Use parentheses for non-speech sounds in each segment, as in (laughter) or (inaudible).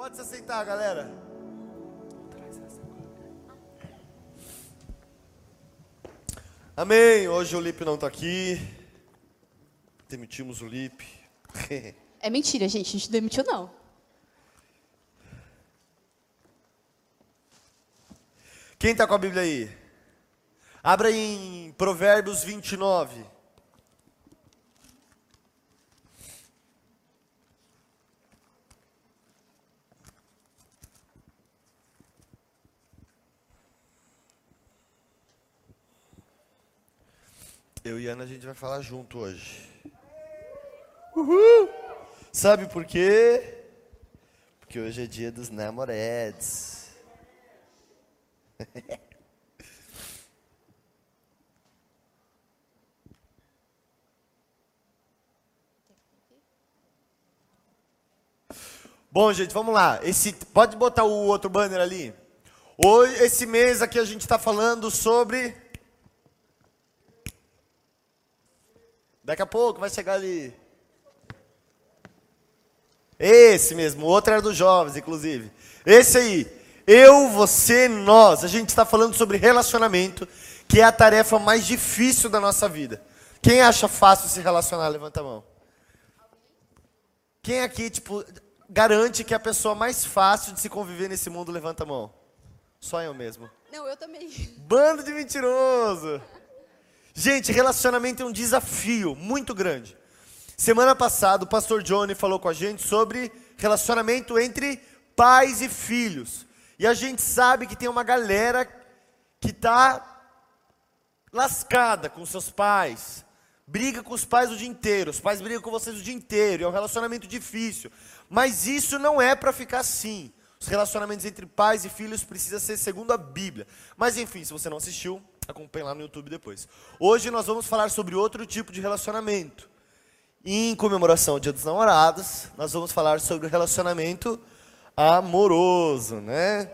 Pode se aceitar, galera. Amém. Hoje o Lipe não está aqui. Demitimos o Lipe. É mentira, gente. A gente demitiu, não. Quem está com a Bíblia aí? Abra em Provérbios 29. Eu e Ana a gente vai falar junto hoje. Uhul! Sabe por quê? Porque hoje é dia dos namorados. (laughs) Bom, gente, vamos lá. Esse, pode botar o outro banner ali. Hoje, esse mês aqui a gente está falando sobre. Daqui a pouco vai chegar ali. Esse mesmo, o outro era dos jovens, inclusive. Esse aí. Eu, você, nós. A gente está falando sobre relacionamento, que é a tarefa mais difícil da nossa vida. Quem acha fácil se relacionar? Levanta a mão. Quem aqui, tipo, garante que é a pessoa mais fácil de se conviver nesse mundo, levanta a mão. Só eu mesmo. Não, eu também. Bando de mentiroso. Gente, relacionamento é um desafio muito grande. Semana passada, o pastor Johnny falou com a gente sobre relacionamento entre pais e filhos. E a gente sabe que tem uma galera que está lascada com seus pais, briga com os pais o dia inteiro, os pais brigam com vocês o dia inteiro, é um relacionamento difícil. Mas isso não é para ficar assim. Os relacionamentos entre pais e filhos precisam ser segundo a Bíblia. Mas enfim, se você não assistiu, acompanhe lá no YouTube depois. Hoje nós vamos falar sobre outro tipo de relacionamento. Em comemoração ao Dia dos Namorados, nós vamos falar sobre o relacionamento amoroso, né?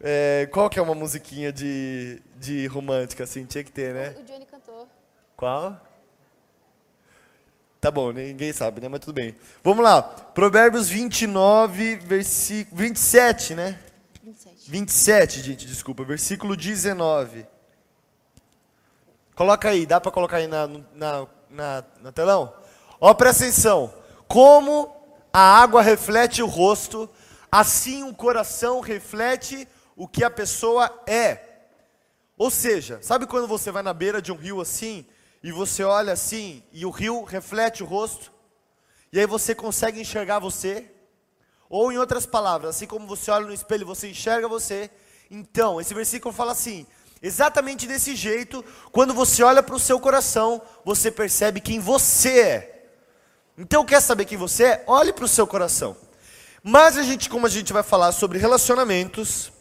É, qual que é uma musiquinha de, de romântica, assim? Tinha que ter, né? O Johnny cantou. Qual? Tá bom, ninguém sabe, né? Mas tudo bem. Vamos lá. Provérbios 29, versículo 27, né? 27. 27, gente, desculpa. Versículo 19. Coloca aí, dá para colocar aí na, na, na, na telão? Ó, presta atenção. Como a água reflete o rosto, assim o coração reflete o que a pessoa é. Ou seja, sabe quando você vai na beira de um rio assim, e você olha assim, e o rio reflete o rosto, e aí você consegue enxergar você? Ou em outras palavras, assim como você olha no espelho, você enxerga você. Então, esse versículo fala assim: exatamente desse jeito, quando você olha para o seu coração, você percebe quem você é. Então, quer saber quem você é? Olhe para o seu coração. Mas a gente, como a gente vai falar sobre relacionamentos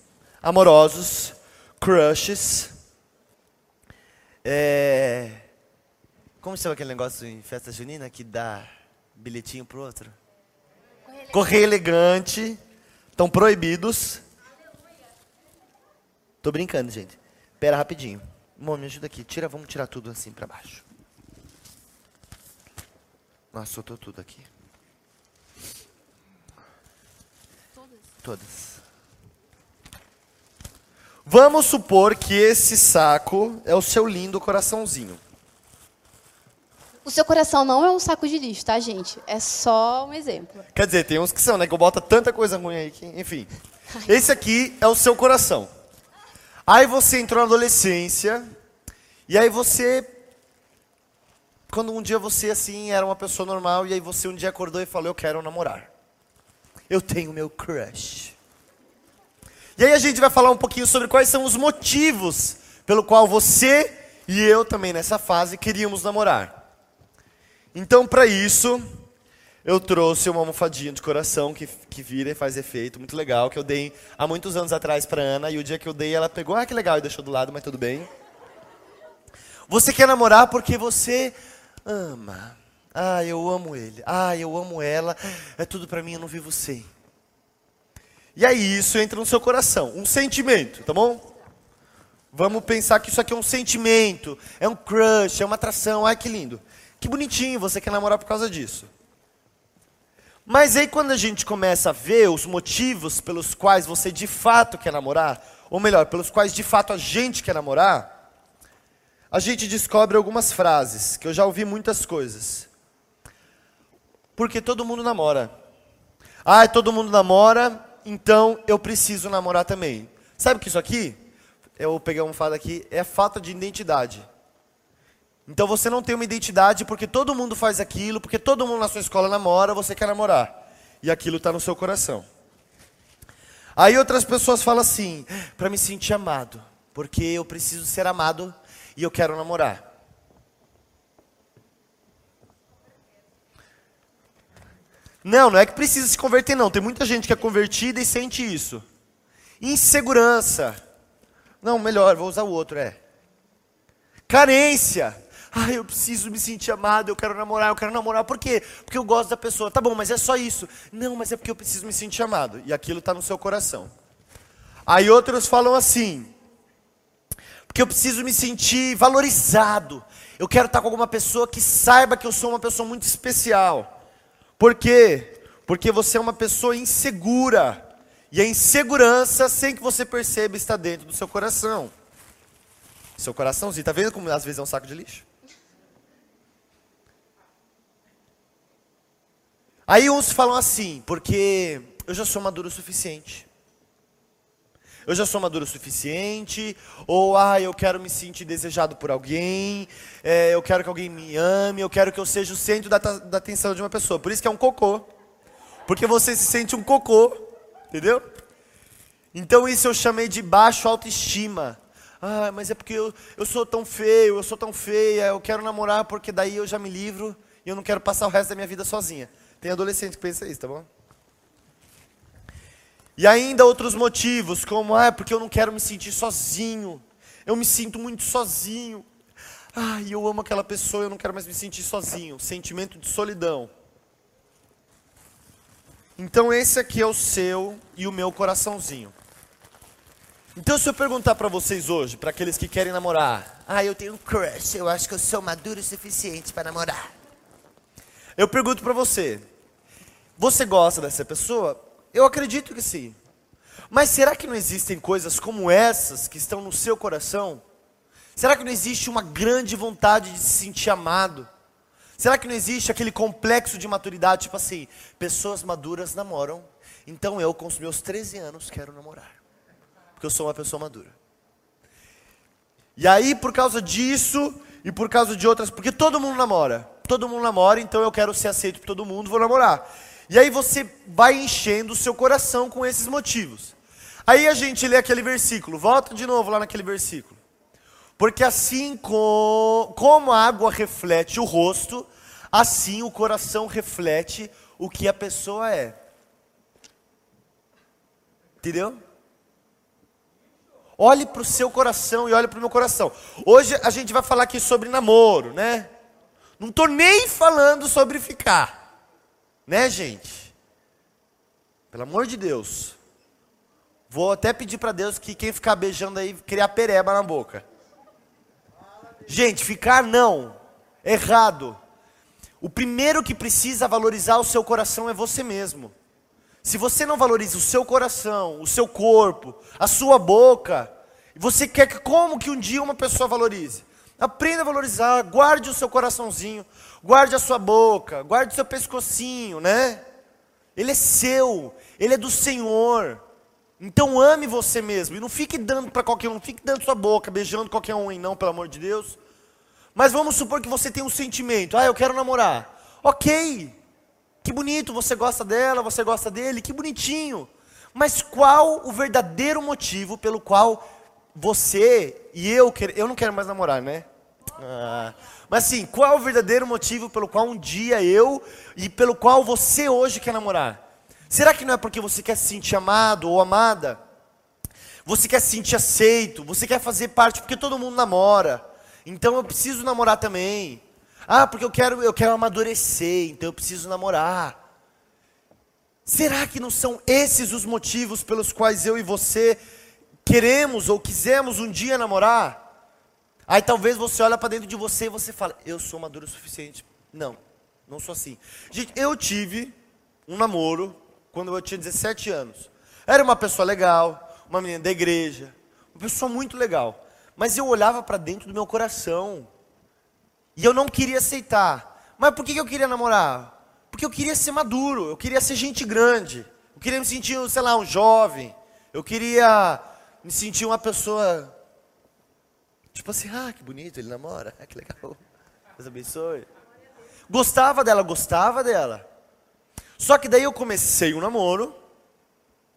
amorosos, crushes, é... como chama aquele negócio em festa junina que dá bilhetinho pro outro? Correio elegante, estão proibidos. Tô brincando, gente. Pera rapidinho. Mô, me ajuda aqui. Tira, vamos tirar tudo assim para baixo. Nossa, soltou tudo aqui. Todas. Todas. Vamos supor que esse saco é o seu lindo coraçãozinho. O seu coração não é um saco de lixo, tá, gente? É só um exemplo. Quer dizer, tem uns que são, né? Que eu boto tanta coisa ruim aí que, enfim. Esse aqui é o seu coração. Aí você entrou na adolescência, e aí você. Quando um dia você, assim, era uma pessoa normal, e aí você um dia acordou e falou: Eu quero namorar. Eu tenho meu crush. E aí a gente vai falar um pouquinho sobre quais são os motivos pelo qual você e eu também nessa fase queríamos namorar. Então, para isso, eu trouxe uma almofadinha de coração que, que vira e faz efeito, muito legal, que eu dei há muitos anos atrás para Ana, e o dia que eu dei, ela pegou, ah, que legal, e deixou do lado, mas tudo bem. Você quer namorar porque você ama. Ah, eu amo ele. Ah, eu amo ela. É tudo para mim, eu não vivo sem. E aí isso entra no seu coração, um sentimento, tá bom? Vamos pensar que isso aqui é um sentimento, é um crush, é uma atração, ai que lindo. Que bonitinho, você quer namorar por causa disso. Mas aí quando a gente começa a ver os motivos pelos quais você de fato quer namorar, ou melhor, pelos quais de fato a gente quer namorar, a gente descobre algumas frases, que eu já ouvi muitas coisas. Porque todo mundo namora. Ah, todo mundo namora, então eu preciso namorar também. Sabe o que isso aqui? Eu pegar um fado aqui, é falta de identidade. Então você não tem uma identidade porque todo mundo faz aquilo, porque todo mundo na sua escola namora, você quer namorar. E aquilo está no seu coração. Aí outras pessoas falam assim, para me sentir amado, porque eu preciso ser amado e eu quero namorar. Não, não é que precisa se converter, não. Tem muita gente que é convertida e sente isso. Insegurança. Não, melhor, vou usar o outro, é. Carência. Ah, eu preciso me sentir amado, eu quero namorar, eu quero namorar. Por quê? Porque eu gosto da pessoa. Tá bom, mas é só isso. Não, mas é porque eu preciso me sentir amado. E aquilo está no seu coração. Aí outros falam assim: porque eu preciso me sentir valorizado. Eu quero estar com alguma pessoa que saiba que eu sou uma pessoa muito especial. Por quê? Porque você é uma pessoa insegura. E a insegurança, sem que você perceba, está dentro do seu coração. Seu coraçãozinho. Está vendo como às vezes é um saco de lixo? Aí uns falam assim, porque eu já sou maduro o suficiente. Eu já sou maduro o suficiente, ou ah, eu quero me sentir desejado por alguém, é, eu quero que alguém me ame, eu quero que eu seja o centro da, da atenção de uma pessoa. Por isso que é um cocô. Porque você se sente um cocô, entendeu? Então isso eu chamei de baixo autoestima. Ah, mas é porque eu, eu sou tão feio, eu sou tão feia, eu quero namorar porque daí eu já me livro e eu não quero passar o resto da minha vida sozinha. Tem adolescente que pensa isso, tá bom? E ainda outros motivos, como, ah, porque eu não quero me sentir sozinho. Eu me sinto muito sozinho. Ah, eu amo aquela pessoa, eu não quero mais me sentir sozinho. Sentimento de solidão. Então esse aqui é o seu e o meu coraçãozinho. Então se eu perguntar para vocês hoje, para aqueles que querem namorar, ah, eu tenho um crush, eu acho que eu sou maduro o suficiente para namorar. Eu pergunto para você, você gosta dessa pessoa? Eu acredito que sim. Mas será que não existem coisas como essas que estão no seu coração? Será que não existe uma grande vontade de se sentir amado? Será que não existe aquele complexo de maturidade, tipo assim, pessoas maduras namoram, então eu com os meus 13 anos quero namorar. Porque eu sou uma pessoa madura. E aí, por causa disso, e por causa de outras, porque todo mundo namora. Todo mundo namora, então eu quero ser aceito por todo mundo, vou namorar. E aí você vai enchendo o seu coração com esses motivos. Aí a gente lê aquele versículo, volta de novo lá naquele versículo. Porque assim com, como a água reflete o rosto, assim o coração reflete o que a pessoa é. Entendeu? Olhe para o seu coração e olhe para o meu coração. Hoje a gente vai falar aqui sobre namoro, né? Não estou nem falando sobre ficar. Né, gente? Pelo amor de Deus. Vou até pedir para Deus que quem ficar beijando aí criar pereba na boca. Gente, ficar não. Errado. O primeiro que precisa valorizar o seu coração é você mesmo. Se você não valoriza o seu coração, o seu corpo, a sua boca, você quer que como que um dia uma pessoa valorize? Aprenda a valorizar, guarde o seu coraçãozinho, guarde a sua boca, guarde o seu pescocinho, né? Ele é seu, ele é do Senhor. Então ame você mesmo e não fique dando para qualquer um, não fique dando sua boca, beijando qualquer um, não, pelo amor de Deus. Mas vamos supor que você tem um sentimento, ah, eu quero namorar. Ok, que bonito, você gosta dela, você gosta dele, que bonitinho. Mas qual o verdadeiro motivo pelo qual você e eu, eu não quero mais namorar, né? Ah, mas assim, qual é o verdadeiro motivo pelo qual um dia eu e pelo qual você hoje quer namorar? Será que não é porque você quer se sentir amado ou amada? Você quer se sentir aceito? Você quer fazer parte porque todo mundo namora? Então eu preciso namorar também. Ah, porque eu quero eu quero amadurecer, então eu preciso namorar. Será que não são esses os motivos pelos quais eu e você queremos ou quisemos um dia namorar, aí talvez você olha para dentro de você e você fala: Eu sou maduro o suficiente Não, não sou assim. Gente, eu tive um namoro quando eu tinha 17 anos. Era uma pessoa legal, uma menina da igreja, uma pessoa muito legal. Mas eu olhava para dentro do meu coração e eu não queria aceitar. Mas por que eu queria namorar? Porque eu queria ser maduro, eu queria ser gente grande. Eu queria me sentir, sei lá, um jovem. Eu queria me sentir uma pessoa. Tipo assim, ah, que bonito, ele namora, (laughs) ah, que legal. Deus abençoe. Gostava dela, gostava dela. Só que daí eu comecei um namoro.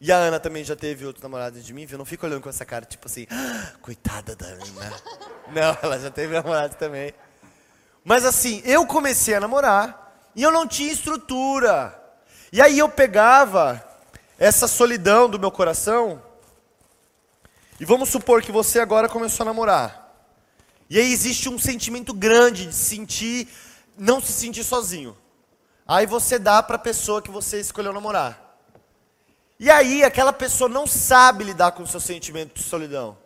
E a Ana também já teve outro namorado de mim, eu não fico olhando com essa cara, tipo assim, ah, coitada da Ana. (laughs) não, ela já teve namorado também. Mas assim, eu comecei a namorar e eu não tinha estrutura. E aí eu pegava essa solidão do meu coração. E vamos supor que você agora começou a namorar. E aí existe um sentimento grande de sentir, não se sentir sozinho. Aí você dá para a pessoa que você escolheu namorar. E aí aquela pessoa não sabe lidar com o seu sentimento de solidão.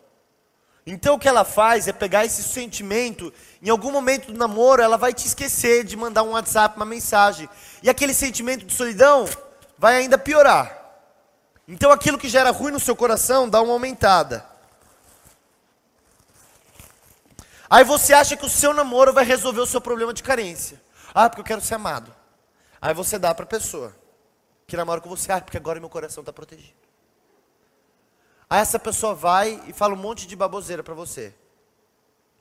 Então o que ela faz é pegar esse sentimento, em algum momento do namoro, ela vai te esquecer de mandar um WhatsApp, uma mensagem. E aquele sentimento de solidão vai ainda piorar. Então aquilo que gera ruim no seu coração dá uma aumentada. Aí você acha que o seu namoro vai resolver o seu problema de carência. Ah, porque eu quero ser amado. Aí você dá para a pessoa que namora com você, ah, porque agora meu coração está protegido. Aí essa pessoa vai e fala um monte de baboseira para você.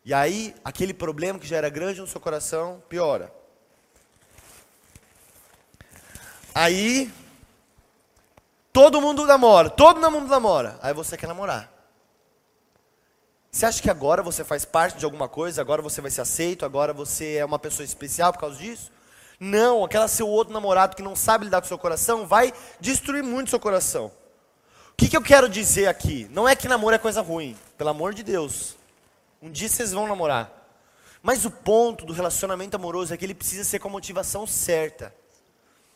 E aí, aquele problema que já era grande no seu coração, piora. Aí, todo mundo namora, todo mundo namora. Aí você quer namorar. Você acha que agora você faz parte de alguma coisa, agora você vai ser aceito, agora você é uma pessoa especial por causa disso? Não, aquela seu outro namorado que não sabe lidar com o seu coração vai destruir muito o seu coração que, que eu quero dizer aqui? Não é que namoro é coisa ruim, pelo amor de Deus. Um dia vocês vão namorar. Mas o ponto do relacionamento amoroso é que ele precisa ser com a motivação certa.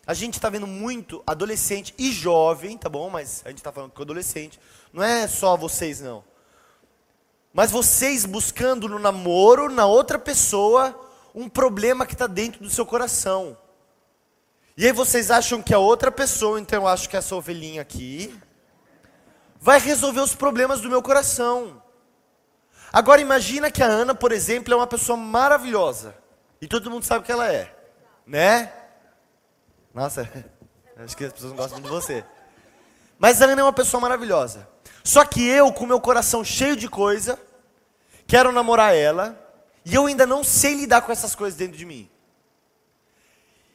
A gente está vendo muito adolescente e jovem, tá bom? Mas a gente está falando com adolescente. Não é só vocês, não. Mas vocês buscando no namoro, na outra pessoa, um problema que está dentro do seu coração. E aí vocês acham que a outra pessoa, então eu acho que essa ovelhinha aqui, vai resolver os problemas do meu coração. Agora imagina que a Ana, por exemplo, é uma pessoa maravilhosa. E todo mundo sabe que ela é, né? Nossa, (laughs) acho que as pessoas não gostam muito de você. Mas a Ana é uma pessoa maravilhosa. Só que eu, com meu coração cheio de coisa, quero namorar ela, e eu ainda não sei lidar com essas coisas dentro de mim.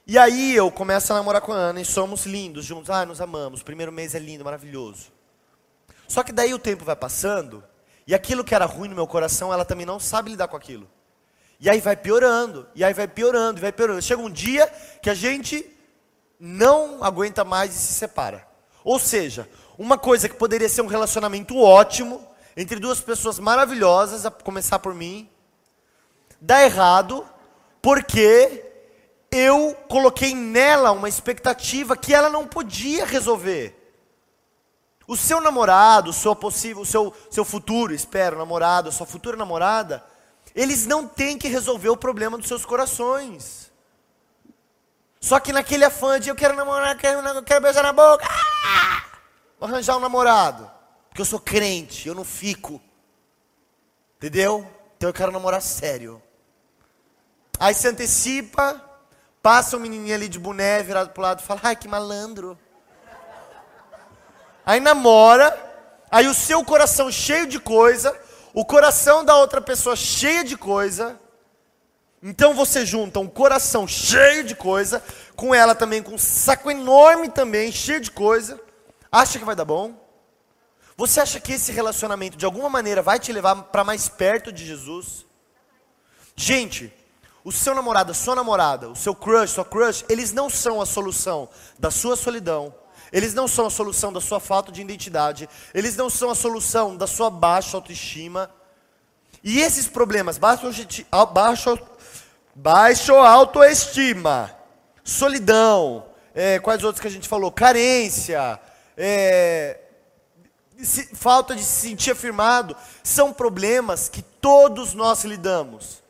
E aí eu começo a namorar com a Ana e somos lindos juntos. Ah, nos amamos. O primeiro mês é lindo, maravilhoso. Só que daí o tempo vai passando, e aquilo que era ruim no meu coração, ela também não sabe lidar com aquilo. E aí vai piorando, e aí vai piorando, e vai piorando. Chega um dia que a gente não aguenta mais e se separa. Ou seja, uma coisa que poderia ser um relacionamento ótimo, entre duas pessoas maravilhosas, a começar por mim, dá errado, porque eu coloquei nela uma expectativa que ela não podia resolver. O seu namorado, o seu possível, o seu, seu futuro, espero, namorado, a sua futura namorada, eles não têm que resolver o problema dos seus corações. Só que naquele afã de eu quero namorar, quero, quero beijar na boca, ah! arranjar um namorado. Porque eu sou crente, eu não fico. Entendeu? Então eu quero namorar sério. Aí se antecipa, passa um menininho ali de boné virado pro lado e fala, ai que malandro. Aí namora, aí o seu coração cheio de coisa, o coração da outra pessoa cheia de coisa. Então você junta um coração cheio de coisa, com ela também com um saco enorme também, cheio de coisa. Acha que vai dar bom? Você acha que esse relacionamento de alguma maneira vai te levar para mais perto de Jesus? Gente, o seu namorado, a sua namorada, o seu crush, sua crush, eles não são a solução da sua solidão, eles não são a solução da sua falta de identidade. Eles não são a solução da sua baixa autoestima. E esses problemas, baixo, baixo, baixo autoestima, solidão, é, quais outros que a gente falou? Carência, é, falta de se sentir afirmado, são problemas que todos nós lidamos.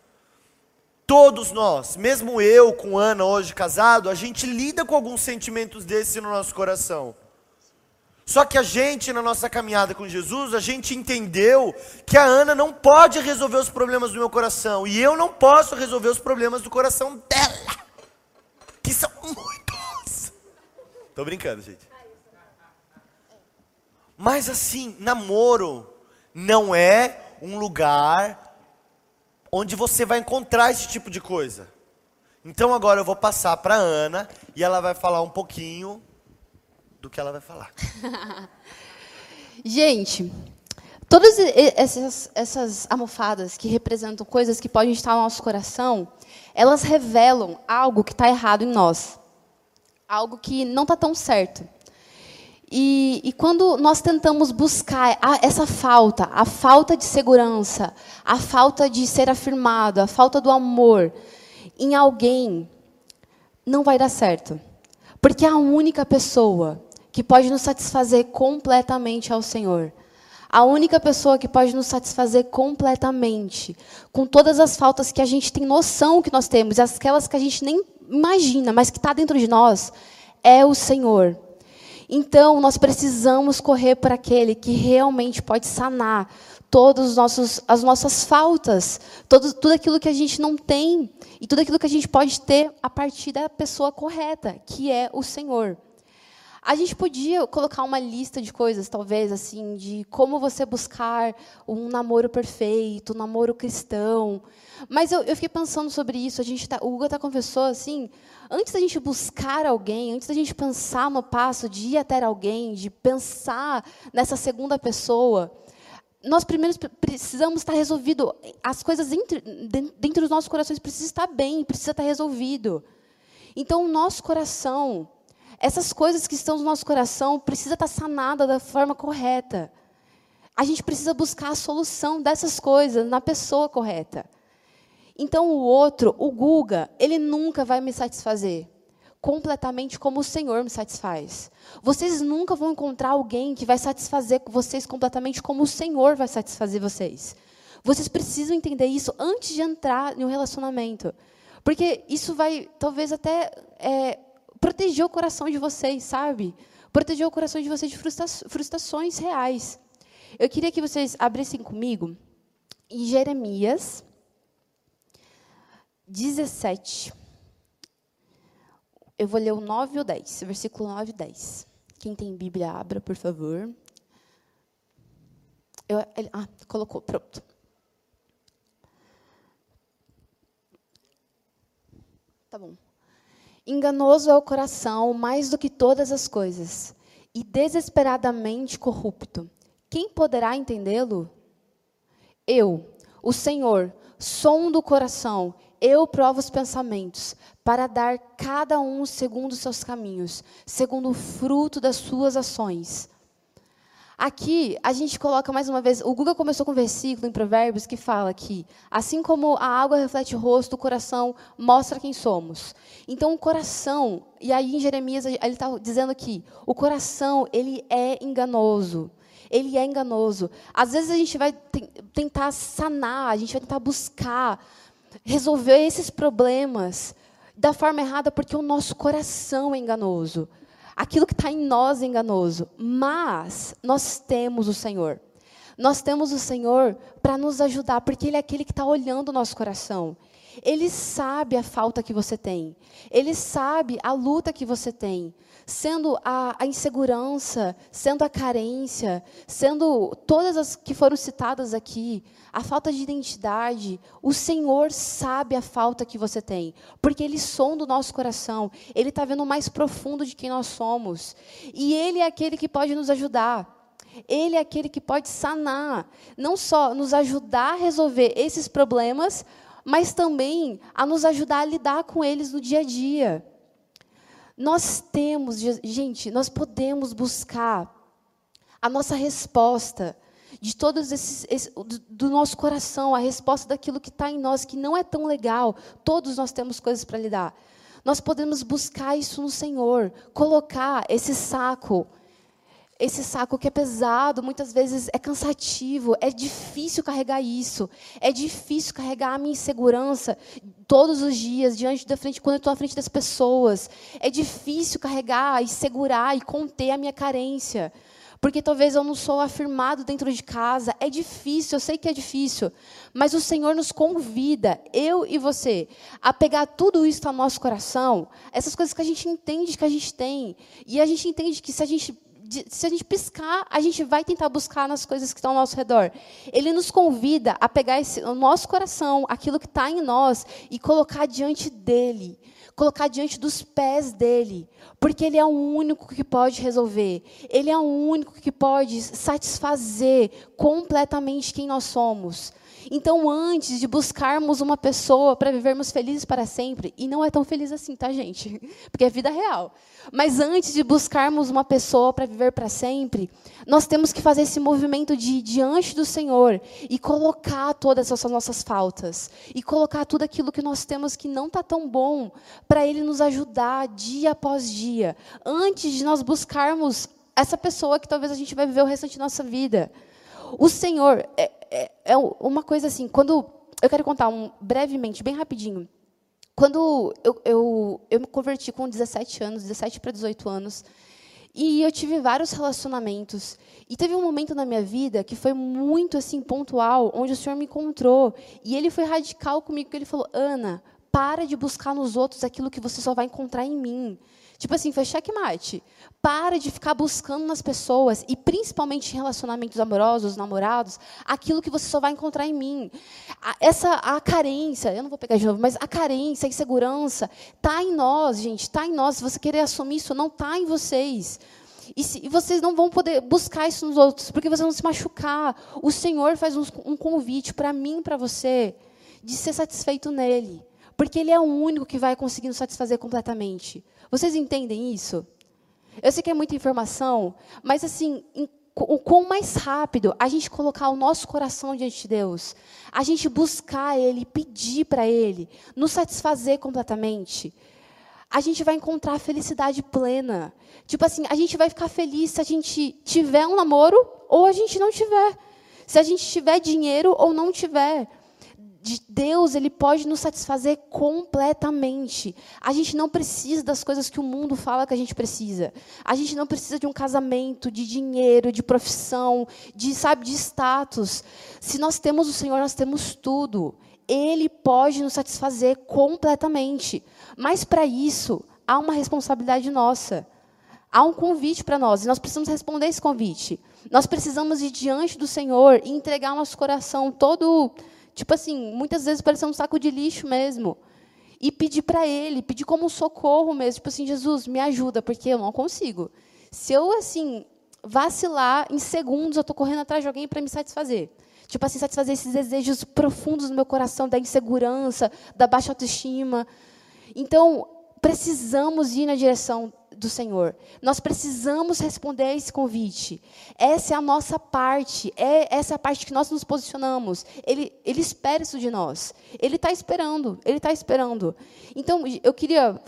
Todos nós, mesmo eu com Ana hoje casado, a gente lida com alguns sentimentos desses no nosso coração. Só que a gente, na nossa caminhada com Jesus, a gente entendeu que a Ana não pode resolver os problemas do meu coração. E eu não posso resolver os problemas do coração dela. Que são muitos. Tô brincando, gente. Mas assim, namoro não é um lugar onde você vai encontrar esse tipo de coisa. Então agora eu vou passar para Ana e ela vai falar um pouquinho do que ela vai falar. (laughs) Gente, todas essas, essas almofadas que representam coisas que podem estar no nosso coração, elas revelam algo que está errado em nós. Algo que não está tão certo. E, e, quando nós tentamos buscar a, essa falta, a falta de segurança, a falta de ser afirmado, a falta do amor em alguém, não vai dar certo. Porque a única pessoa que pode nos satisfazer completamente é o Senhor. A única pessoa que pode nos satisfazer completamente, com todas as faltas que a gente tem noção que nós temos, aquelas que a gente nem imagina, mas que está dentro de nós, é o Senhor. Então, nós precisamos correr para aquele que realmente pode sanar todas as nossas faltas, todo, tudo aquilo que a gente não tem e tudo aquilo que a gente pode ter a partir da pessoa correta, que é o Senhor. A gente podia colocar uma lista de coisas, talvez, assim, de como você buscar um namoro perfeito, um namoro cristão. Mas eu, eu fiquei pensando sobre isso. A gente tá, o Hugo até confessou assim, antes da gente buscar alguém, antes da gente pensar no passo de ir até alguém, de pensar nessa segunda pessoa, nós primeiro precisamos estar resolvido. As coisas dentro, dentro dos nossos corações precisam estar bem, precisa estar resolvido. Então, o nosso coração essas coisas que estão no nosso coração precisa estar sanada da forma correta. A gente precisa buscar a solução dessas coisas na pessoa correta. Então o outro, o Guga, ele nunca vai me satisfazer completamente como o Senhor me satisfaz. Vocês nunca vão encontrar alguém que vai satisfazer vocês completamente como o Senhor vai satisfazer vocês. Vocês precisam entender isso antes de entrar em um relacionamento. Porque isso vai, talvez até é, proteger o coração de vocês, sabe? Proteger o coração de vocês de frustra frustrações reais. Eu queria que vocês abrissem comigo em Jeremias 17. Eu vou ler o 9 e o 10, versículo 9 e 10. Quem tem Bíblia, abra, por favor. Eu, ele, ah, colocou, pronto. Tá bom. Enganoso é o coração mais do que todas as coisas, e desesperadamente corrupto. Quem poderá entendê-lo? Eu, o Senhor, som do coração, eu provo os pensamentos, para dar cada um segundo os seus caminhos, segundo o fruto das suas ações. Aqui, a gente coloca mais uma vez. O Google começou com um versículo em Provérbios que fala que, assim como a água reflete o rosto, o coração mostra quem somos. Então, o coração, e aí em Jeremias ele está dizendo que o coração ele é enganoso. Ele é enganoso. Às vezes a gente vai tentar sanar, a gente vai tentar buscar resolver esses problemas da forma errada porque o nosso coração é enganoso aquilo que está em nós é enganoso, mas nós temos o Senhor. Nós temos o Senhor para nos ajudar, porque Ele é aquele que está olhando o nosso coração. Ele sabe a falta que você tem. Ele sabe a luta que você tem. Sendo a, a, insegurança, sendo a carência, sendo todas as que foram citadas aqui, a falta de identidade, o Senhor sabe a falta que você tem, porque Ele sonda o nosso coração, Ele está vendo o mais profundo de quem nós somos, e Ele é aquele que pode nos ajudar. Ele é aquele que pode sanar, não só nos ajudar a resolver esses problemas, mas também a nos ajudar a lidar com eles no dia a dia. Nós temos, gente, nós podemos buscar a nossa resposta de todos esses, esse, do nosso coração, a resposta daquilo que está em nós que não é tão legal. Todos nós temos coisas para lidar. Nós podemos buscar isso no Senhor, colocar esse saco esse saco que é pesado, muitas vezes é cansativo, é difícil carregar isso, é difícil carregar a minha insegurança todos os dias, diante da frente, quando eu estou à frente das pessoas. É difícil carregar e segurar e conter a minha carência. Porque talvez eu não sou afirmado dentro de casa. É difícil, eu sei que é difícil. Mas o Senhor nos convida, eu e você, a pegar tudo isso no nosso coração, essas coisas que a gente entende que a gente tem. E a gente entende que se a gente se a gente piscar, a gente vai tentar buscar nas coisas que estão ao nosso redor. Ele nos convida a pegar esse, o nosso coração, aquilo que está em nós, e colocar diante dele, colocar diante dos pés dele, porque ele é o único que pode resolver, ele é o único que pode satisfazer completamente quem nós somos. Então, antes de buscarmos uma pessoa para vivermos felizes para sempre, e não é tão feliz assim, tá, gente? (laughs) Porque é vida real. Mas antes de buscarmos uma pessoa para viver para sempre, nós temos que fazer esse movimento de ir diante do Senhor e colocar todas essas nossas faltas, e colocar tudo aquilo que nós temos que não está tão bom, para Ele nos ajudar dia após dia, antes de nós buscarmos essa pessoa que talvez a gente vai viver o restante da nossa vida. O Senhor, é, é, é uma coisa assim, quando. Eu quero contar um, brevemente, bem rapidinho. Quando eu, eu, eu me converti com 17 anos, 17 para 18 anos, e eu tive vários relacionamentos. E teve um momento na minha vida que foi muito assim pontual, onde o Senhor me encontrou. E ele foi radical comigo, porque ele falou: Ana, para de buscar nos outros aquilo que você só vai encontrar em mim. Tipo assim, foi checkmate. Para de ficar buscando nas pessoas, e principalmente em relacionamentos amorosos, namorados, aquilo que você só vai encontrar em mim. Essa a carência, eu não vou pegar de novo, mas a carência, a insegurança, está em nós, gente, está em nós. Se você querer assumir isso, não está em vocês. E, se, e, vocês não vão poder buscar isso nos outros, porque vocês vão se machucar. O Senhor faz um, um convite para mim, para você, de ser satisfeito nele. Porque Ele é o único que vai conseguir nos satisfazer completamente. Vocês entendem isso? Eu sei que é muita informação, mas assim, o quão mais rápido a gente colocar o nosso coração diante de Deus, a gente buscar Ele, pedir para Ele, nos satisfazer completamente, a gente vai encontrar felicidade plena. Tipo assim, a gente vai ficar feliz se a gente tiver um namoro ou a gente não tiver. Se a gente tiver dinheiro ou não tiver de Deus, ele pode nos satisfazer completamente. A gente não precisa das coisas que o mundo fala que a gente precisa. A gente não precisa de um casamento, de dinheiro, de profissão, de sabe, de status. Se nós temos o Senhor, nós temos tudo. Ele pode nos satisfazer completamente. Mas para isso, há uma responsabilidade nossa. Há um convite para nós e nós precisamos responder esse convite. Nós precisamos ir diante do Senhor e entregar nosso coração todo Tipo assim, muitas vezes parece um saco de lixo mesmo. E pedir para ele, pedir como um socorro mesmo. Tipo assim, Jesus, me ajuda, porque eu não consigo. Se eu, assim, vacilar, em segundos eu estou correndo atrás de alguém para me satisfazer. Tipo assim, satisfazer esses desejos profundos no meu coração, da insegurança, da baixa autoestima. Então, precisamos ir na direção do Senhor. Nós precisamos responder a esse convite. Essa é a nossa parte, é essa é a parte que nós nos posicionamos. Ele, ele espera isso de nós. Ele está esperando, ele está esperando. Então, eu queria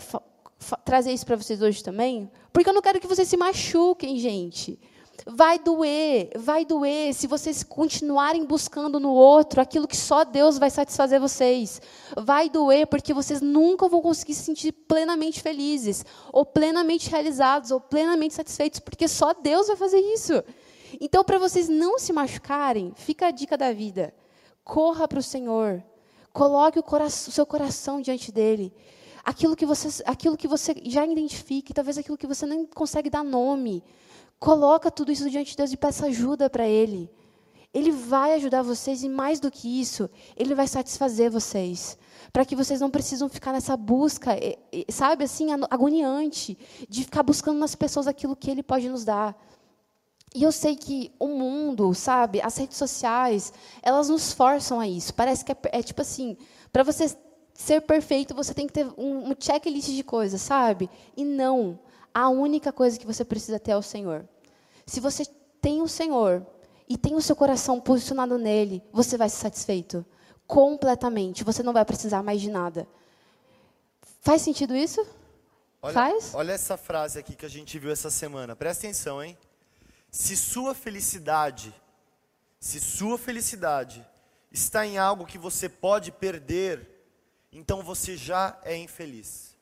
trazer isso para vocês hoje também, porque eu não quero que vocês se machuquem, gente. Vai doer, vai doer se vocês continuarem buscando no outro aquilo que só Deus vai satisfazer vocês. Vai doer porque vocês nunca vão conseguir se sentir plenamente felizes, ou plenamente realizados, ou plenamente satisfeitos, porque só Deus vai fazer isso. Então, para vocês não se machucarem, fica a dica da vida. Corra para o Senhor. Coloque o, o, seu coração diante dele. Aquilo que, você, aquilo que você já identifique, talvez aquilo que você nem consegue dar nome. Coloca tudo isso diante de Deus e peça ajuda para Ele. Ele vai ajudar vocês e mais do que isso, Ele vai satisfazer vocês. Para que vocês não precisam ficar nessa busca, sabe, assim, agoniante, de ficar buscando nas pessoas aquilo que Ele pode nos dar. E eu sei que o mundo, sabe, as redes sociais, elas nos forçam a isso. Parece que é, é tipo assim, para você ser perfeito, você tem que ter um, um checklist de coisas, sabe? E não. A única coisa que você precisa ter é o Senhor. Se você tem o Senhor e tem o seu coração posicionado nele, você vai ser satisfeito completamente. Você não vai precisar mais de nada. Faz sentido isso? Olha, Faz? Olha essa frase aqui que a gente viu essa semana. Presta atenção, hein? se sua felicidade, se sua felicidade está em algo que você pode perder, então você já é infeliz.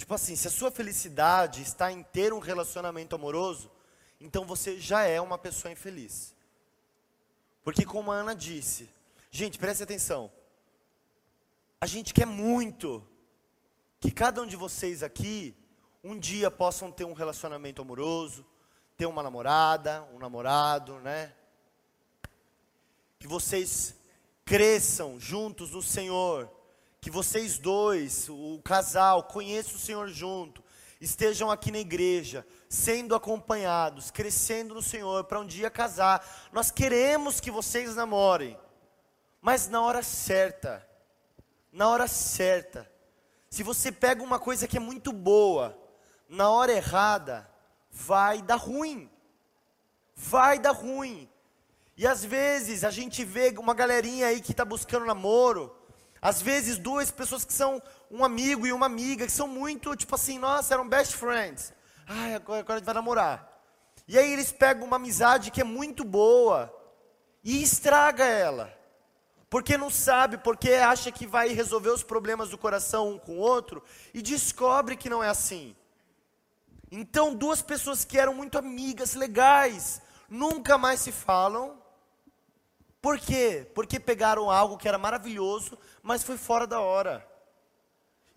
Tipo assim, se a sua felicidade está em ter um relacionamento amoroso, então você já é uma pessoa infeliz. Porque como a Ana disse, gente, preste atenção. A gente quer muito que cada um de vocês aqui um dia possam ter um relacionamento amoroso, ter uma namorada, um namorado, né? Que vocês cresçam juntos no Senhor, que vocês dois, o casal, conheçam o Senhor junto, estejam aqui na igreja, sendo acompanhados, crescendo no Senhor, para um dia casar. Nós queremos que vocês namorem, mas na hora certa, na hora certa. Se você pega uma coisa que é muito boa, na hora errada, vai dar ruim. Vai dar ruim. E às vezes a gente vê uma galerinha aí que está buscando namoro. Às vezes duas pessoas que são um amigo e uma amiga, que são muito, tipo assim, nossa, eram best friends. Ai, agora, agora a gente vai namorar. E aí eles pegam uma amizade que é muito boa e estraga ela. Porque não sabe, porque acha que vai resolver os problemas do coração um com o outro e descobre que não é assim. Então, duas pessoas que eram muito amigas, legais, nunca mais se falam. Por quê? Porque pegaram algo que era maravilhoso, mas foi fora da hora.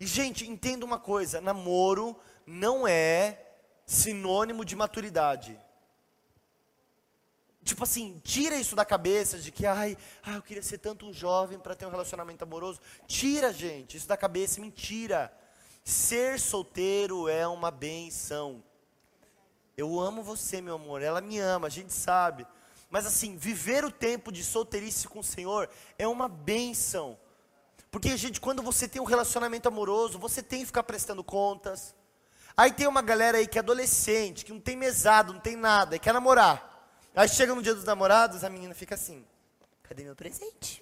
E, gente, entenda uma coisa: namoro não é sinônimo de maturidade. Tipo assim, tira isso da cabeça de que, ai, ai eu queria ser tanto um jovem para ter um relacionamento amoroso. Tira, gente, isso da cabeça, mentira. Ser solteiro é uma benção. Eu amo você, meu amor. Ela me ama, a gente sabe. Mas assim, viver o tempo de solteirice com o Senhor é uma benção. Porque, gente, quando você tem um relacionamento amoroso, você tem que ficar prestando contas. Aí tem uma galera aí que é adolescente, que não tem mesado, não tem nada, e quer namorar. Aí chega no dia dos namorados, a menina fica assim: cadê meu presente?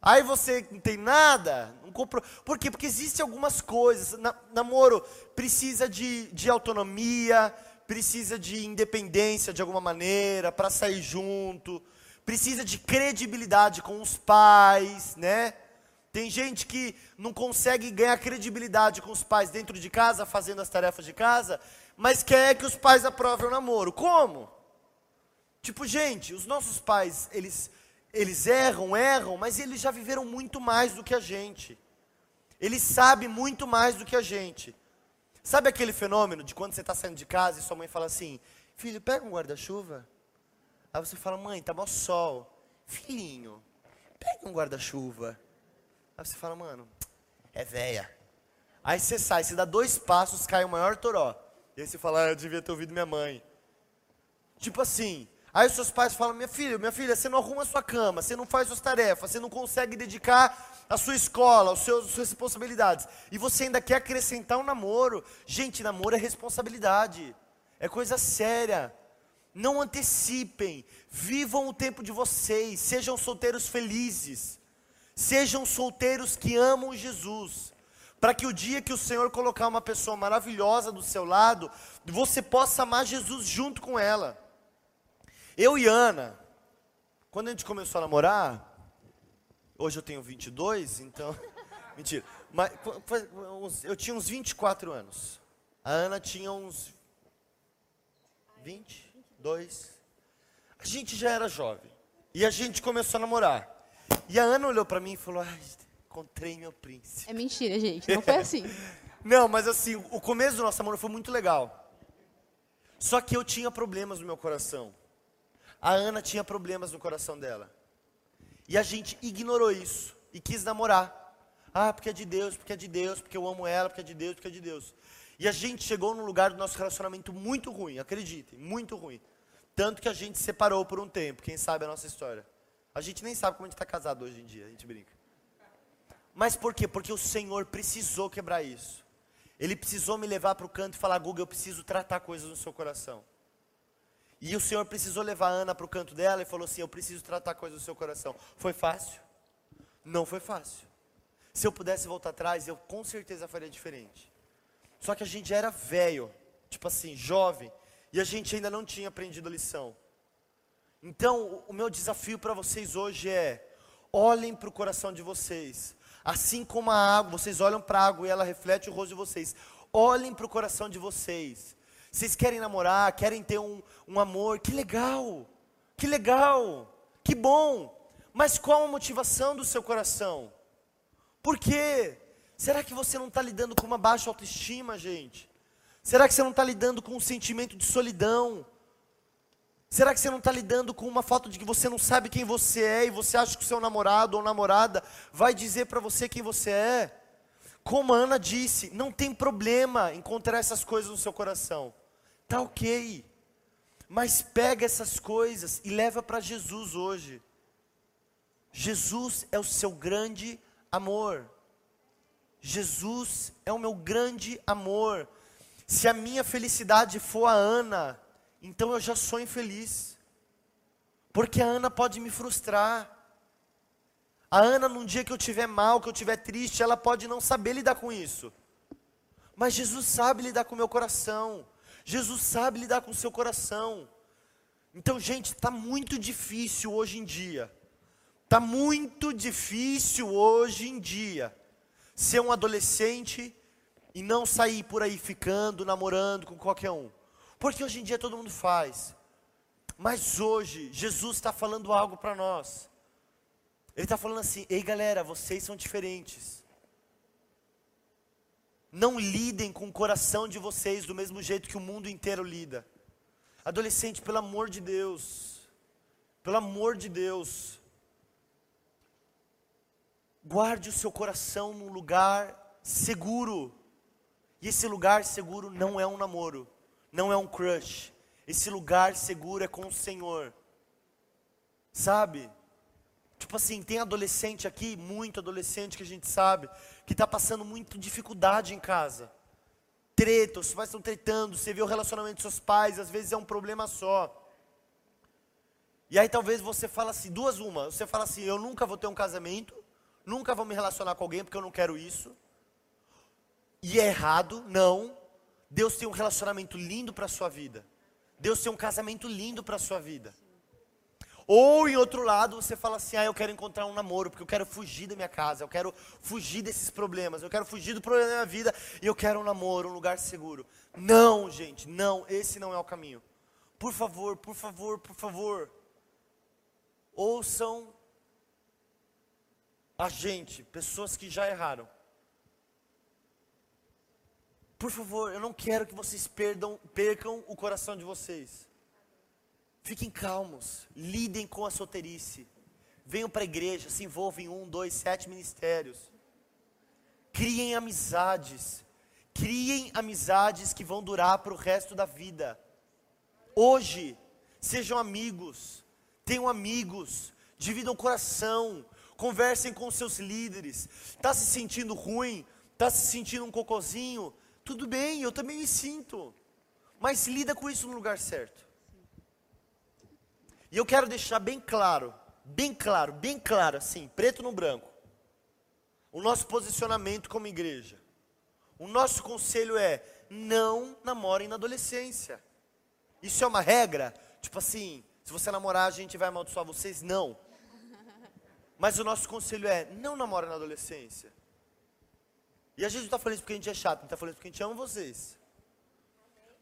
Aí você não tem nada, não comprou. Por quê? Porque existem algumas coisas. Na, namoro precisa de, de autonomia, precisa de independência de alguma maneira, para sair junto, precisa de credibilidade com os pais, né? Tem gente que não consegue ganhar credibilidade com os pais dentro de casa, fazendo as tarefas de casa, mas quer que os pais aprovem o namoro. Como? Tipo, gente, os nossos pais, eles eles erram, erram, mas eles já viveram muito mais do que a gente. Eles sabem muito mais do que a gente. Sabe aquele fenômeno de quando você está saindo de casa e sua mãe fala assim: Filho, pega um guarda-chuva. Aí você fala: Mãe, tá mó sol. Filhinho, pega um guarda-chuva. Aí você fala: Mano, é véia. Aí você sai, você dá dois passos, cai o maior toró. E aí você fala: ah, Eu devia ter ouvido minha mãe. Tipo assim, Aí os seus pais falam: minha filha, minha filha, você não arruma a sua cama, você não faz suas tarefas, você não consegue dedicar a sua escola, as suas, as suas responsabilidades. E você ainda quer acrescentar um namoro. Gente, namoro é responsabilidade, é coisa séria. Não antecipem, vivam o tempo de vocês, sejam solteiros felizes, sejam solteiros que amam Jesus para que o dia que o Senhor colocar uma pessoa maravilhosa do seu lado, você possa amar Jesus junto com ela. Eu e Ana, quando a gente começou a namorar, hoje eu tenho 22, então. (laughs) mentira. Mas eu tinha uns 24 anos. A Ana tinha uns 22. A gente já era jovem. E a gente começou a namorar. E a Ana olhou para mim e falou: Ai, encontrei meu príncipe. É mentira, gente. Não foi (laughs) assim. Não, mas assim, o começo do nosso namoro foi muito legal. Só que eu tinha problemas no meu coração. A Ana tinha problemas no coração dela. E a gente ignorou isso e quis namorar. Ah, porque é de Deus, porque é de Deus, porque eu amo ela, porque é de Deus, porque é de Deus. E a gente chegou num lugar do nosso relacionamento muito ruim, acreditem, muito ruim. Tanto que a gente separou por um tempo, quem sabe a nossa história. A gente nem sabe como a gente está casado hoje em dia, a gente brinca. Mas por quê? Porque o Senhor precisou quebrar isso. Ele precisou me levar para o canto e falar, Google, eu preciso tratar coisas no seu coração. E o Senhor precisou levar Ana para o canto dela e falou assim: Eu preciso tratar coisas do seu coração. Foi fácil? Não foi fácil. Se eu pudesse voltar atrás, eu com certeza faria diferente. Só que a gente já era velho, tipo assim, jovem, e a gente ainda não tinha aprendido a lição. Então, o meu desafio para vocês hoje é: olhem para o coração de vocês. Assim como a água, vocês olham para a água e ela reflete o rosto de vocês. Olhem para o coração de vocês. Vocês querem namorar, querem ter um, um amor, que legal, que legal, que bom. Mas qual a motivação do seu coração? Por quê? Será que você não está lidando com uma baixa autoestima, gente? Será que você não está lidando com um sentimento de solidão? Será que você não está lidando com uma falta de que você não sabe quem você é e você acha que o seu namorado ou namorada vai dizer para você quem você é? Como a Ana disse, não tem problema encontrar essas coisas no seu coração. Tá ok. Mas pega essas coisas e leva para Jesus hoje. Jesus é o seu grande amor. Jesus é o meu grande amor. Se a minha felicidade for a Ana, então eu já sou infeliz. Porque a Ana pode me frustrar. A Ana, num dia que eu tiver mal, que eu tiver triste, ela pode não saber lidar com isso. Mas Jesus sabe lidar com o meu coração. Jesus sabe lidar com o seu coração. Então, gente, está muito difícil hoje em dia. Está muito difícil hoje em dia ser um adolescente e não sair por aí ficando, namorando com qualquer um. Porque hoje em dia todo mundo faz. Mas hoje, Jesus está falando algo para nós. Ele está falando assim: ei galera, vocês são diferentes. Não lidem com o coração de vocês do mesmo jeito que o mundo inteiro lida. Adolescente, pelo amor de Deus, pelo amor de Deus, guarde o seu coração num lugar seguro. E esse lugar seguro não é um namoro não é um crush. Esse lugar seguro é com o Senhor. Sabe? Tipo assim, tem adolescente aqui, muito adolescente que a gente sabe, que está passando muito dificuldade em casa. Treta, os pais estão tretando, você vê o relacionamento dos seus pais, às vezes é um problema só. E aí talvez você fala assim, duas uma, você fala assim, eu nunca vou ter um casamento, nunca vou me relacionar com alguém porque eu não quero isso. E é errado, não. Deus tem um relacionamento lindo para a sua vida. Deus tem um casamento lindo para a sua vida. Ou em outro lado, você fala assim: "Ah, eu quero encontrar um namoro, porque eu quero fugir da minha casa, eu quero fugir desses problemas, eu quero fugir do problema da minha vida e eu quero um namoro, um lugar seguro". Não, gente, não, esse não é o caminho. Por favor, por favor, por favor. Ouçam a gente, pessoas que já erraram. Por favor, eu não quero que vocês perdam, percam o coração de vocês. Fiquem calmos, lidem com a solteirice. Venham para a igreja, se envolvam em um, dois, sete ministérios. Criem amizades. Criem amizades que vão durar para o resto da vida. Hoje, sejam amigos, tenham amigos, dividam o coração, conversem com seus líderes. Está se sentindo ruim? Está se sentindo um cocozinho? Tudo bem, eu também me sinto. Mas lida com isso no lugar certo. E eu quero deixar bem claro, bem claro, bem claro, assim, preto no branco. O nosso posicionamento como igreja. O nosso conselho é: não namorem na adolescência. Isso é uma regra? Tipo assim, se você namorar, a gente vai amaldiçoar vocês? Não. (laughs) Mas o nosso conselho é: não namore na adolescência. E a gente não está falando isso porque a gente é chato, a gente está falando isso porque a gente ama vocês.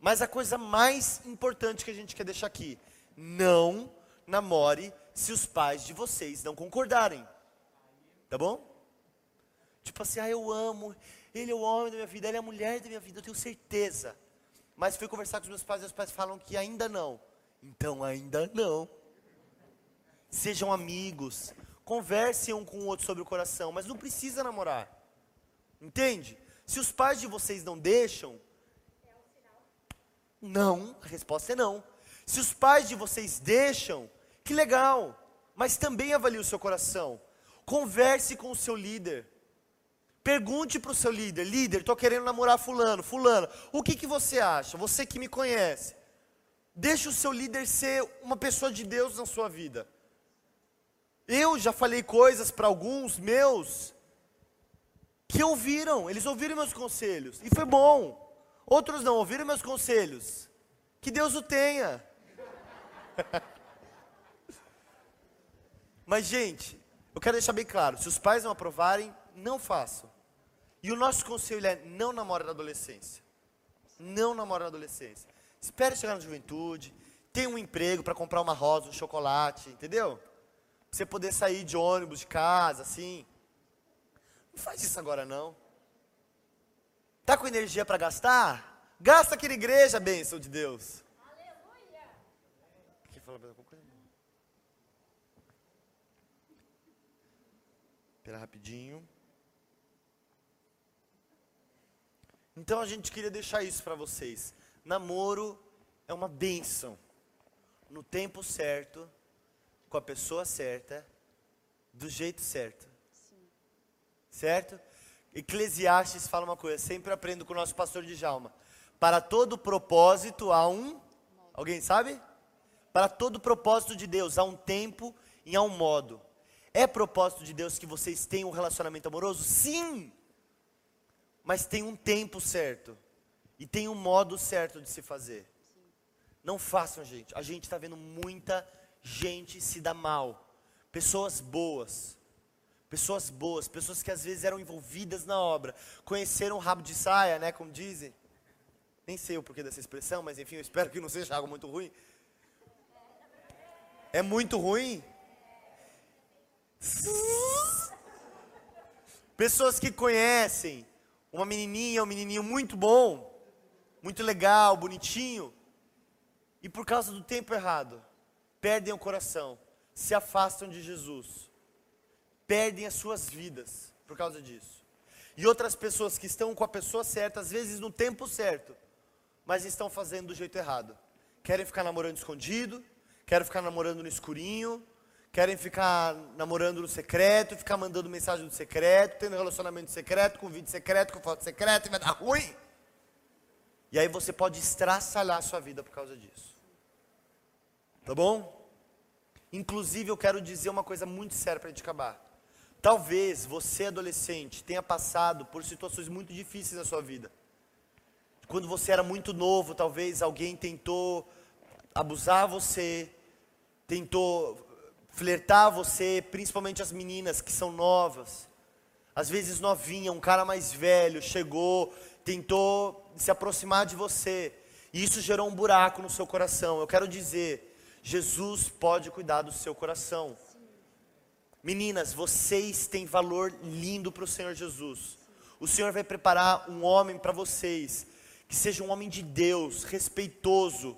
Mas a coisa mais importante que a gente quer deixar aqui: não namore se os pais de vocês não concordarem. Tá bom? Tipo assim, ah, eu amo, ele é o homem da minha vida, ele é a mulher da minha vida, eu tenho certeza. Mas fui conversar com os meus pais e os pais falam que ainda não. Então ainda não. Sejam amigos, conversem um com o outro sobre o coração, mas não precisa namorar. Entende? Se os pais de vocês não deixam, não, a resposta é não. Se os pais de vocês deixam, que legal, mas também avalie o seu coração. Converse com o seu líder. Pergunte para o seu líder: líder, estou querendo namorar Fulano, Fulano, o que, que você acha? Você que me conhece. Deixe o seu líder ser uma pessoa de Deus na sua vida. Eu já falei coisas para alguns meus que ouviram, eles ouviram meus conselhos, e foi bom. Outros não ouviram meus conselhos, Que Deus o tenha. (laughs) Mas, gente, eu quero deixar bem claro: se os pais não aprovarem, não façam. E o nosso conselho é: não namore na adolescência. Não namore na adolescência. Espere chegar na juventude, tenha um emprego para comprar uma rosa, um chocolate, entendeu? Pra você poder sair de ônibus, de casa, assim. Não faz isso agora não. Tá com energia para gastar? Gasta aqui na igreja, bênção de Deus. Aleluia. Quer falar alguma coisa? Espera rapidinho. Então a gente queria deixar isso para vocês. Namoro é uma bênção. No tempo certo, com a pessoa certa, do jeito certo. Sim. Certo? Eclesiastes fala uma coisa, sempre aprendo com o nosso pastor de Jalma. Para todo propósito há um. Alguém sabe? Para todo propósito de Deus há um tempo e há um modo. É propósito de Deus que vocês tenham um relacionamento amoroso? Sim! Mas tem um tempo certo. E tem um modo certo de se fazer. Não façam, gente. A gente está vendo muita gente se dar mal. Pessoas boas. Pessoas boas, pessoas que às vezes eram envolvidas na obra, conheceram o rabo de saia, né, como dizem. Nem sei o porquê dessa expressão, mas enfim, eu espero que não seja algo muito ruim. É muito ruim? Pessoas que conhecem uma menininha, um menininho muito bom, muito legal, bonitinho, e por causa do tempo errado, perdem o coração, se afastam de Jesus, perdem as suas vidas por causa disso. E outras pessoas que estão com a pessoa certa, às vezes no tempo certo, mas estão fazendo do jeito errado. Querem ficar namorando escondido, querem ficar namorando no escurinho, querem ficar namorando no secreto, ficar mandando mensagem no secreto, tendo relacionamento secreto, com vídeo secreto, com foto secreta, e vai dar ruim. E aí você pode estraçalhar a sua vida por causa disso. Tá bom? Inclusive, eu quero dizer uma coisa muito séria para a gente acabar. Talvez você, adolescente, tenha passado por situações muito difíceis na sua vida. Quando você era muito novo, talvez alguém tentou abusar você, tentou flertar você, principalmente as meninas que são novas. Às vezes novinha, um cara mais velho chegou, tentou se aproximar de você. E isso gerou um buraco no seu coração. Eu quero dizer, Jesus pode cuidar do seu coração. Meninas, vocês têm valor lindo para o Senhor Jesus. O Senhor vai preparar um homem para vocês, que seja um homem de Deus, respeitoso,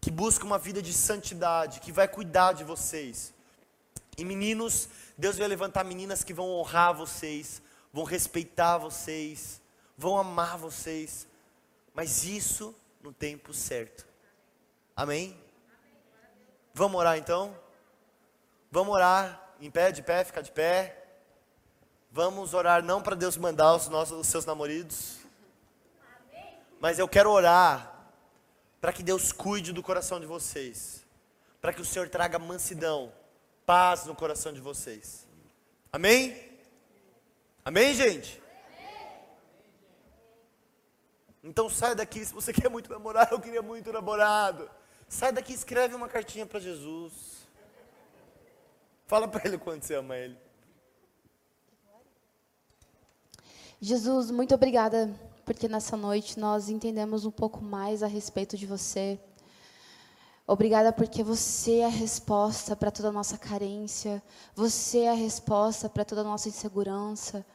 que busca uma vida de santidade, que vai cuidar de vocês. E meninos, Deus vai levantar meninas que vão honrar vocês, vão respeitar vocês, vão amar vocês, mas isso no tempo certo. Amém? Vamos orar então? Vamos orar em pé, de pé, ficar de pé. Vamos orar não para Deus mandar os nossos os seus namoridos, mas eu quero orar para que Deus cuide do coração de vocês, para que o Senhor traga mansidão, paz no coração de vocês. Amém? Amém, gente? Então sai daqui, se você (laughs) quer muito namorar, eu queria muito namorado. Sai daqui escreve uma cartinha para Jesus. Fala para ele quando você ama ele. Jesus, muito obrigada porque nessa noite nós entendemos um pouco mais a respeito de você. Obrigada porque você é a resposta para toda a nossa carência, você é a resposta para toda a nossa insegurança.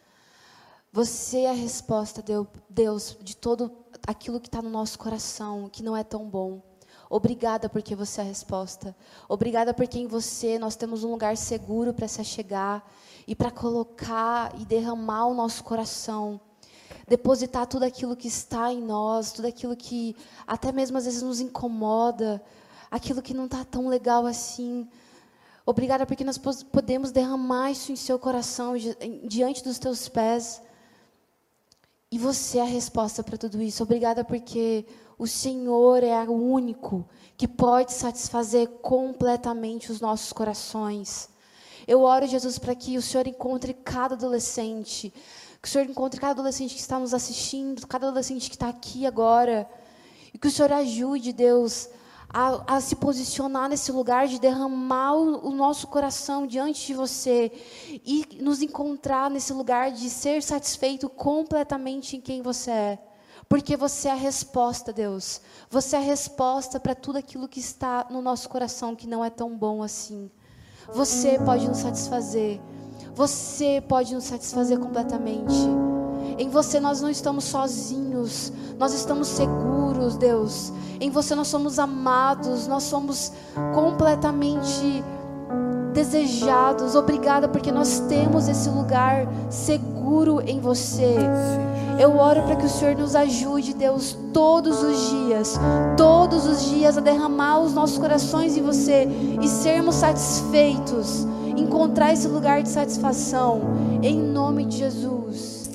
Você é a resposta, Deus, de todo aquilo que está no nosso coração, que não é tão bom. Obrigada porque você é a resposta. Obrigada porque em você nós temos um lugar seguro para se achegar e para colocar e derramar o nosso coração depositar tudo aquilo que está em nós, tudo aquilo que até mesmo às vezes nos incomoda, aquilo que não está tão legal assim. Obrigada porque nós podemos derramar isso em seu coração, diante dos teus pés. E você é a resposta para tudo isso. Obrigada porque o Senhor é o único que pode satisfazer completamente os nossos corações. Eu oro, Jesus, para que o Senhor encontre cada adolescente, que o Senhor encontre cada adolescente que está nos assistindo, cada adolescente que está aqui agora. E que o Senhor ajude, Deus, a, a, se posicionar nesse lugar de derramar o, o, nosso coração diante de você e nos encontrar nesse lugar de ser satisfeito completamente em quem você é. Porque você é a resposta, Deus. Você é a resposta para tudo aquilo que está no nosso coração que não é tão bom assim. Você pode nos satisfazer. Você pode nos satisfazer completamente. Em você nós não estamos sozinhos, nós estamos seguros, Deus. Em você nós somos amados, nós somos completamente desejados. Obrigada porque nós temos esse lugar seguro em você. Eu oro para que o Senhor nos ajude, Deus, todos os dias, todos os dias a derramar os nossos corações em você e sermos satisfeitos, encontrar esse lugar de satisfação, em nome de Jesus.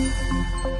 Thank you.